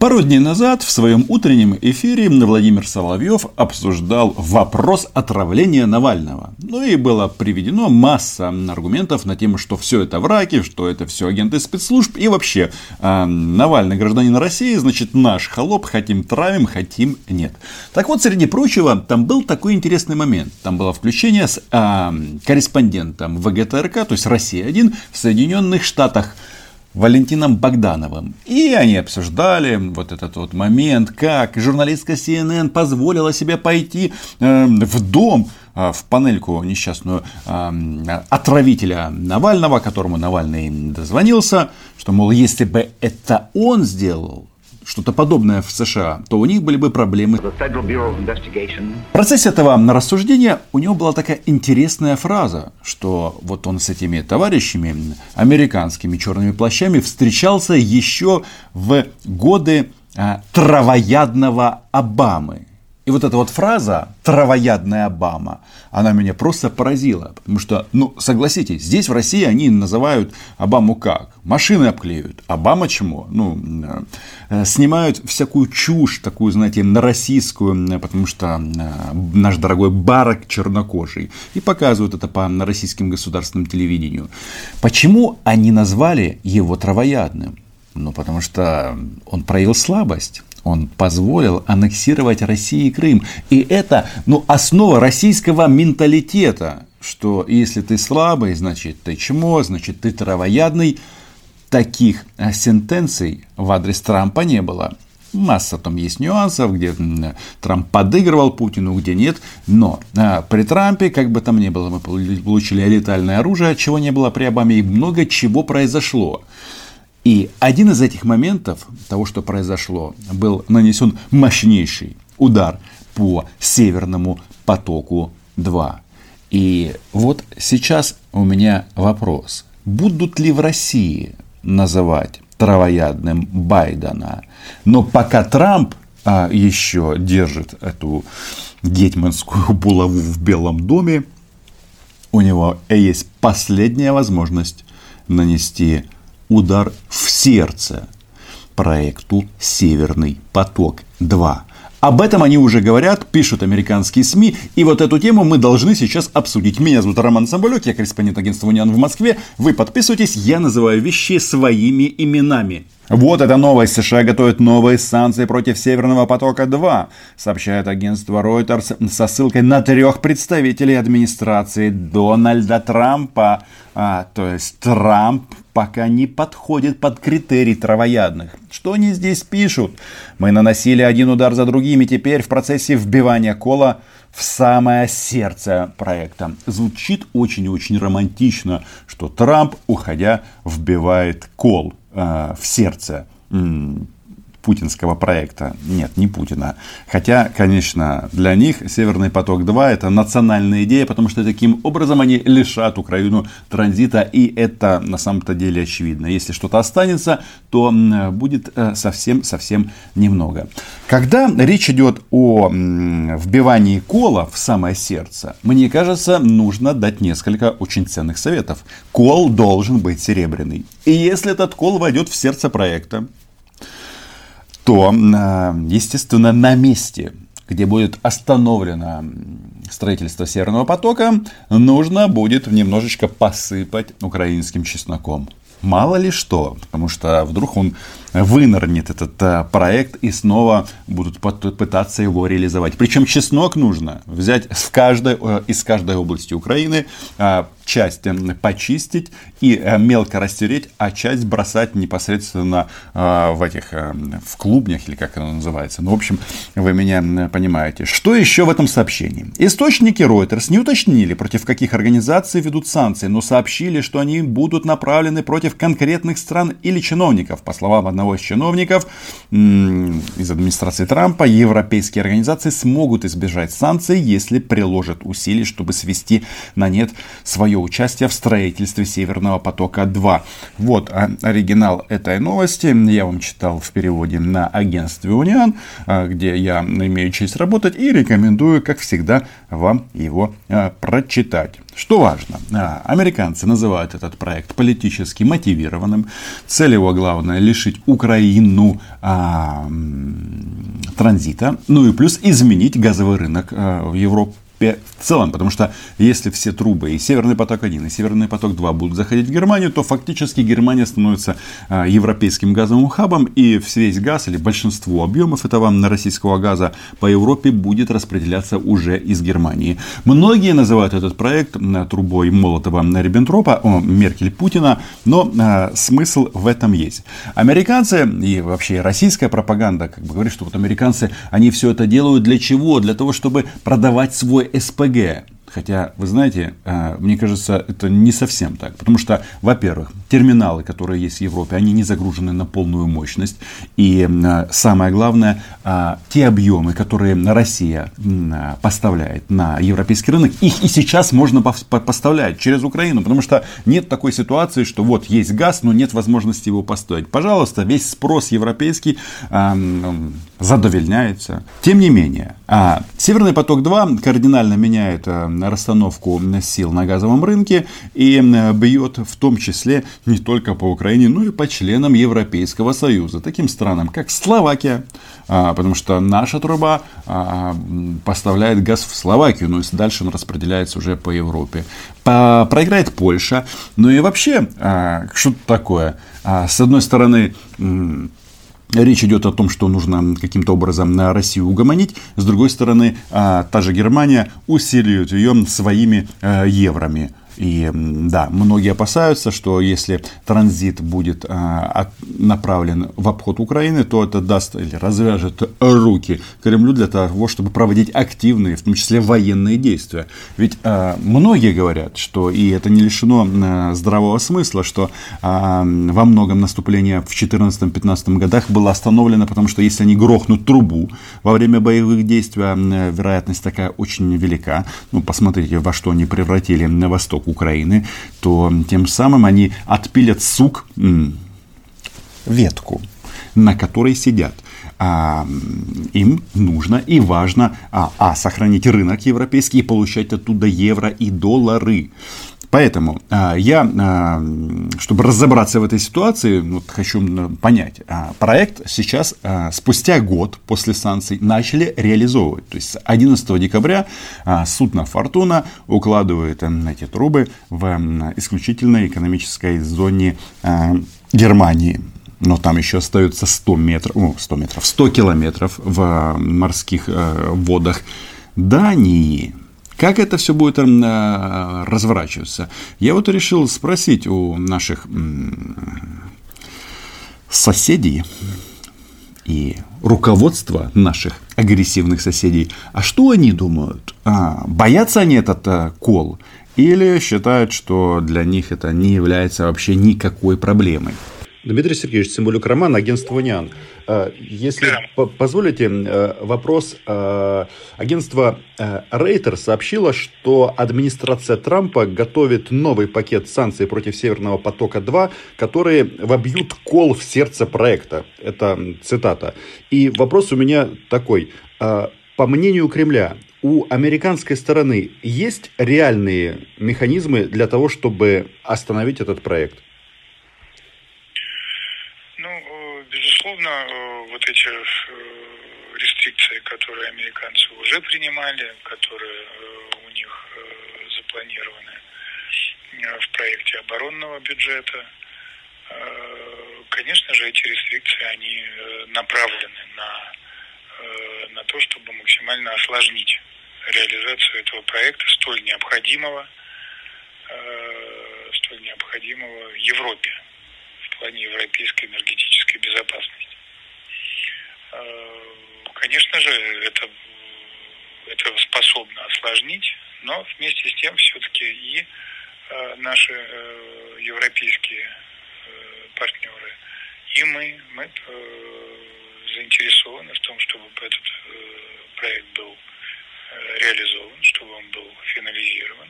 Пару дней назад в своем утреннем эфире Владимир Соловьев обсуждал вопрос отравления Навального. Ну и было приведено масса аргументов на тему, что все это враки, что это все агенты спецслужб и вообще э, Навальный гражданин России, значит наш холоп, хотим травим, хотим нет. Так вот, среди прочего, там был такой интересный момент. Там было включение с э, корреспондентом ВГТРК, то есть Россия-1 в Соединенных Штатах. Валентином Богдановым. И они обсуждали вот этот вот момент, как журналистка CNN позволила себе пойти э, в дом, э, в панельку несчастную э, отравителя Навального, которому Навальный дозвонился, что, мол, если бы это он сделал, что-то подобное в США, то у них были бы проблемы. В процессе этого рассуждения у него была такая интересная фраза, что вот он с этими товарищами, американскими черными плащами, встречался еще в годы а, травоядного Обамы. И вот эта вот фраза «травоядная Обама», она меня просто поразила. Потому что, ну, согласитесь, здесь в России они называют Обаму как? Машины обклеивают. Обама чему? Ну, э, снимают всякую чушь, такую, знаете, на российскую, потому что э, наш дорогой Барак чернокожий. И показывают это по российским государственным телевидению. Почему они назвали его травоядным? Ну, потому что он проявил слабость. Он позволил аннексировать России и Крым. И это ну, основа российского менталитета, что если ты слабый, значит ты чмо, значит ты травоядный. Таких э, сентенций в адрес Трампа не было. Масса там есть нюансов, где Трамп подыгрывал Путину, где нет. Но а, при Трампе, как бы там ни было, мы получили летальное оружие, чего не было при Обаме, и много чего произошло. И один из этих моментов, того, что произошло, был нанесен мощнейший удар по Северному потоку-2. И вот сейчас у меня вопрос. Будут ли в России называть травоядным Байдена? Но пока Трамп а, еще держит эту детьманскую булаву в Белом доме, у него есть последняя возможность нанести удар в сердце проекту «Северный поток-2». Об этом они уже говорят, пишут американские СМИ, и вот эту тему мы должны сейчас обсудить. Меня зовут Роман Самбулек, я корреспондент агентства «Униан» в Москве. Вы подписывайтесь, я называю вещи своими именами. Вот эта новость. США готовят новые санкции против Северного потока-2, сообщает агентство Reuters со ссылкой на трех представителей администрации Дональда Трампа. А, то есть Трамп пока не подходит под критерий травоядных. Что они здесь пишут? Мы наносили один удар за другим, и теперь в процессе вбивания кола в самое сердце проекта. Звучит очень-очень романтично, что Трамп, уходя, вбивает кол в сердце путинского проекта. Нет, не Путина. Хотя, конечно, для них Северный поток-2 это национальная идея, потому что таким образом они лишат Украину транзита, и это на самом-то деле очевидно. Если что-то останется, то будет э, совсем-совсем немного. Когда речь идет о вбивании кола в самое сердце, мне кажется, нужно дать несколько очень ценных советов. Кол должен быть серебряный. И если этот кол войдет в сердце проекта, то, э, естественно, на месте, где будет остановлено строительство Северного потока, нужно будет немножечко посыпать украинским чесноком. Мало ли что, потому что вдруг он вынырнет этот э, проект и снова будут пытаться его реализовать. Причем чеснок нужно взять в каждой, э, из каждой области Украины, часть почистить и э, мелко растереть, а часть бросать непосредственно э, в этих, э, в клубнях или как оно называется. Ну, в общем, вы меня понимаете. Что еще в этом сообщении? Источники Reuters не уточнили, против каких организаций ведут санкции, но сообщили, что они будут направлены против конкретных стран или чиновников. По словам одного из чиновников из администрации Трампа, европейские организации смогут избежать санкций, если приложат усилий, чтобы свести на нет свое участия в строительстве Северного потока-2. Вот оригинал этой новости. Я вам читал в переводе на агентстве Униан, где я имею честь работать и рекомендую, как всегда, вам его прочитать. Что важно, американцы называют этот проект политически мотивированным. Цель его главная лишить Украину а, транзита, ну и плюс изменить газовый рынок а, в Европе в целом, потому что если все трубы и Северный поток-1, и Северный поток-2 будут заходить в Германию, то фактически Германия становится а, европейским газовым хабом, и весь газ или большинство объемов этого российского газа по Европе будет распределяться уже из Германии. Многие называют этот проект трубой Молотова-Риббентропа, Меркель-Путина, но а, смысл в этом есть. Американцы и вообще российская пропаганда как бы говорит, что вот американцы, они все это делают для чего? Для того, чтобы продавать свой esse Хотя, вы знаете, э, мне кажется, это не совсем так. Потому что, во-первых, терминалы, которые есть в Европе, они не загружены на полную мощность. И э, самое главное, э, те объемы, которые Россия поставляет на европейский рынок, их и сейчас можно поставлять через Украину. Потому что нет такой ситуации, что вот есть газ, но нет возможности его поставить. Пожалуйста, весь спрос европейский задовольняется. Тем не менее, Северный поток-2 кардинально меняет расстановку сил на газовом рынке и бьет в том числе не только по Украине, но и по членам Европейского Союза, таким странам, как Словакия, а, потому что наша труба а, поставляет газ в Словакию, но дальше он распределяется уже по Европе. Проиграет Польша, ну и вообще, а, что такое? С одной стороны, Речь идет о том, что нужно каким-то образом на Россию угомонить. С другой стороны, а, та же Германия усиливает ее своими э, еврами. И да, многие опасаются, что если транзит будет а, направлен в обход Украины, то это даст или развяжет руки Кремлю для того, чтобы проводить активные, в том числе военные действия. Ведь а, многие говорят, что, и это не лишено здравого смысла, что а, во многом наступление в 2014-2015 годах было остановлено, потому что если они грохнут трубу во время боевых действий, вероятность такая очень велика. Ну, посмотрите, во что они превратили на восток Украины, то тем самым они отпилят сук, ветку, на которой сидят. А, им нужно и важно а, а, сохранить рынок европейский и получать оттуда евро и доллары. Поэтому а, я, а, чтобы разобраться в этой ситуации, вот хочу понять, а, проект сейчас, спустя год после санкций, начали реализовывать. То есть 11 декабря судно «Фортуна» укладывает эти трубы в исключительной экономической зоне Германии но там еще остается 100 метров, о, 100 метров, 100 километров в морских э, водах Дании. Как это все будет э, разворачиваться? Я вот решил спросить у наших соседей и руководства наших агрессивных соседей, а что они думают? А, боятся они этот а, кол? Или считают, что для них это не является вообще никакой проблемой? Дмитрий Сергеевич Цимбалюк Роман, агентство «Униан». А, если да. позволите, э, вопрос. А, агентство Рейтер сообщило, что администрация Трампа готовит новый пакет санкций против Северного потока-2, которые вобьют кол в сердце проекта. Это цитата. И вопрос у меня такой. По мнению Кремля, у американской стороны есть реальные механизмы для того, чтобы остановить этот проект? Безусловно, э, вот эти э, рестрикции, которые американцы уже принимали, которые э, у них запланированы в проекте оборонного бюджета, конечно же, эти рестрикции, они направлены на, на то, чтобы максимально осложнить реализацию этого проекта, столь необходимого, столь необходимого Европе плане европейской энергетической безопасности. Э, конечно же, это, это способно осложнить, но вместе с тем все-таки и э, наши э, европейские партнеры, и мы, мы заинтересованы в том, чтобы этот проект был реализован, чтобы он был финализирован.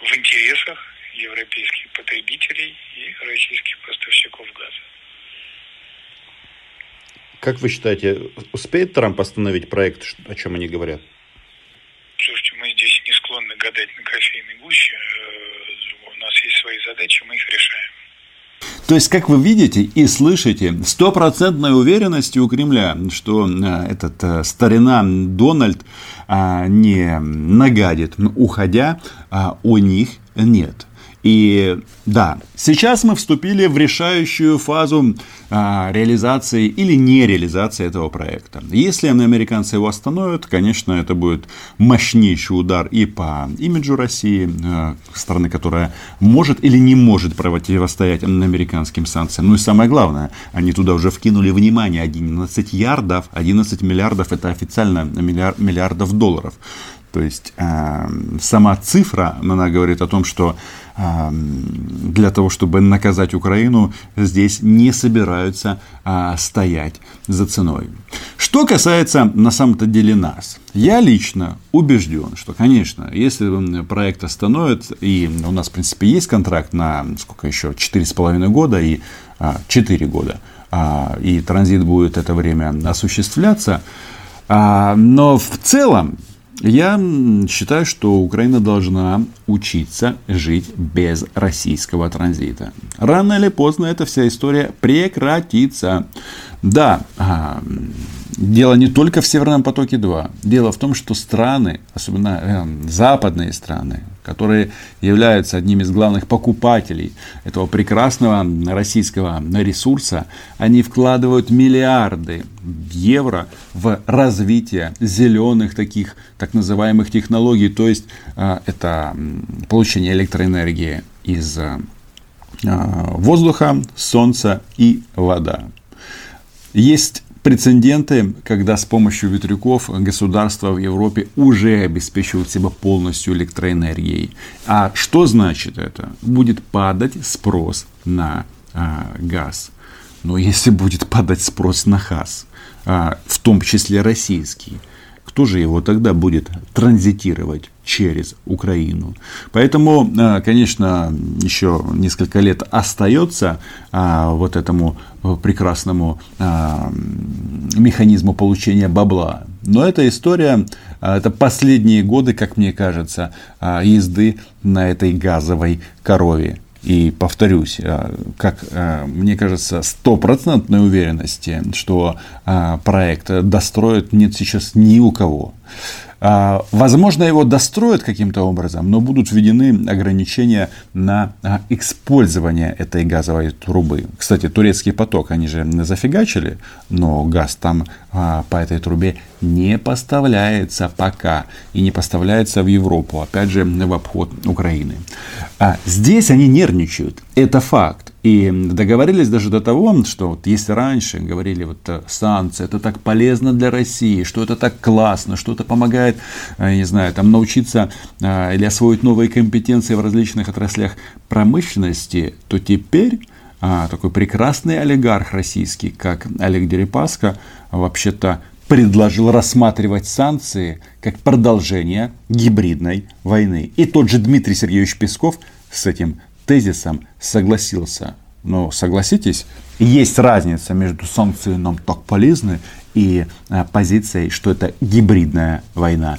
в интересах европейских потребителей и российских поставщиков газа. Как вы считаете, успеет Трамп остановить проект, о чем они говорят? Слушайте, мы здесь не склонны гадать на кофейной гуще. Э, у нас есть свои задачи, мы их решаем. То есть, как вы видите и слышите, стопроцентной уверенности у Кремля, что э, этот э, старина Дональд не нагадит, уходя, у них нет. И да, сейчас мы вступили в решающую фазу а, реализации или нереализации этого проекта. Если американцы его остановят, конечно, это будет мощнейший удар и по имиджу России, а, страны, которая может или не может противостоять американским санкциям. Ну и самое главное, они туда уже вкинули внимание 11 ярдов, 11 миллиардов это официально миллиардов долларов. То есть э, сама цифра, она говорит о том, что э, для того, чтобы наказать Украину, здесь не собираются э, стоять за ценой. Что касается на самом-то деле нас, я лично убежден, что, конечно, если проект остановят, и у нас, в принципе, есть контракт на сколько еще, 4,5 года и э, 4 года, э, и транзит будет это время осуществляться, но в целом я считаю, что Украина должна учиться жить без российского транзита. Рано или поздно эта вся история прекратится. Да, а, дело не только в Северном потоке-2. Дело в том, что страны, особенно э, западные страны, которые являются одним из главных покупателей этого прекрасного российского ресурса, они вкладывают миллиарды евро в развитие зеленых таких так называемых технологий, то есть а, это получение электроэнергии из а, воздуха, солнца и вода. Есть прецеденты, когда с помощью ветряков государства в Европе уже обеспечивают себя полностью электроэнергией. А что значит это? Будет падать спрос на а, газ. Но если будет падать спрос на газ, а, в том числе российский, кто же его тогда будет транзитировать через Украину? Поэтому, а, конечно, еще несколько лет остается а, вот этому прекрасному а, механизму получения бабла. Но эта история, это последние годы, как мне кажется, езды на этой газовой корове. И повторюсь, э, как э, мне кажется, стопроцентной уверенности, что э, проект достроят, нет сейчас ни у кого. А, возможно, его достроят каким-то образом, но будут введены ограничения на а, использование этой газовой трубы. Кстати, турецкий поток они же зафигачили, но газ там а, по этой трубе не поставляется пока и не поставляется в Европу, опять же, в обход Украины. Здесь они нервничают, это факт. И договорились даже до того, что вот если раньше говорили, вот э, санкции, это так полезно для России, что это так классно, что это помогает, э, не знаю, там научиться э, или освоить новые компетенции в различных отраслях промышленности, то теперь а, такой прекрасный олигарх российский, как Олег Дерипаска, вообще-то предложил рассматривать санкции как продолжение гибридной войны. И тот же Дмитрий Сергеевич Песков с этим тезисом согласился. Но согласитесь, есть разница между санкциями нам так полезны и а, позицией, что это гибридная война.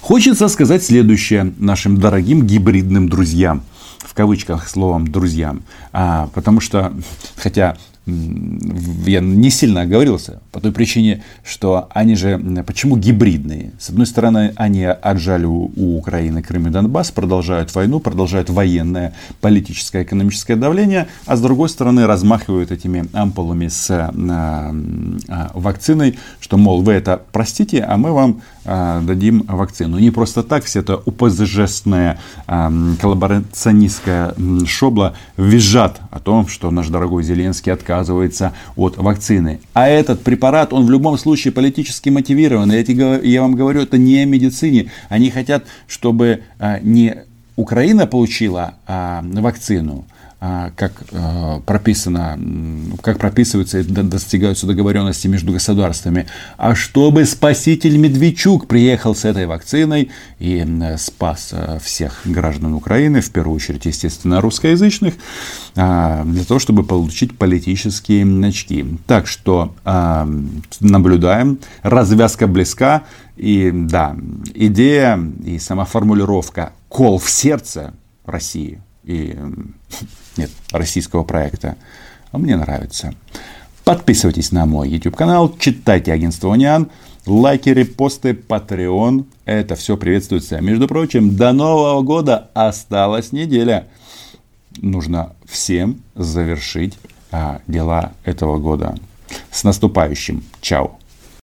Хочется сказать следующее нашим дорогим гибридным друзьям в кавычках словом друзьям, а, потому что, хотя я не сильно оговорился по той причине, что они же, почему гибридные? С одной стороны, они отжали у, Украины Крым и Донбасс, продолжают войну, продолжают военное, политическое, экономическое давление, а с другой стороны, размахивают этими ампулами с а, а, вакциной, что, мол, вы это простите, а мы вам а, дадим вакцину. Не просто так все это упозжестная а, коллаборационистская шобла визжат о том, что наш дорогой Зеленский отказывается от вакцины. А этот препарат, он в любом случае политически мотивирован. Я, я вам говорю, это не о медицине. Они хотят, чтобы а, не Украина получила а, вакцину, как а, прописано, как прописываются и достигаются договоренности между государствами, а чтобы спаситель Медведчук приехал с этой вакциной и спас а, всех граждан Украины, в первую очередь, естественно, русскоязычных, для того, чтобы получить политические очки. Так что наблюдаем, развязка близка, и да, идея и сама формулировка «кол в сердце» России и нет, российского проекта. А мне нравится. Подписывайтесь на мой YouTube канал, читайте агентство Униан, лайки, репосты, Patreon. Это все приветствуется. Между прочим, до Нового года осталась неделя. Нужно всем завершить а, дела этого года. С наступающим. Чао.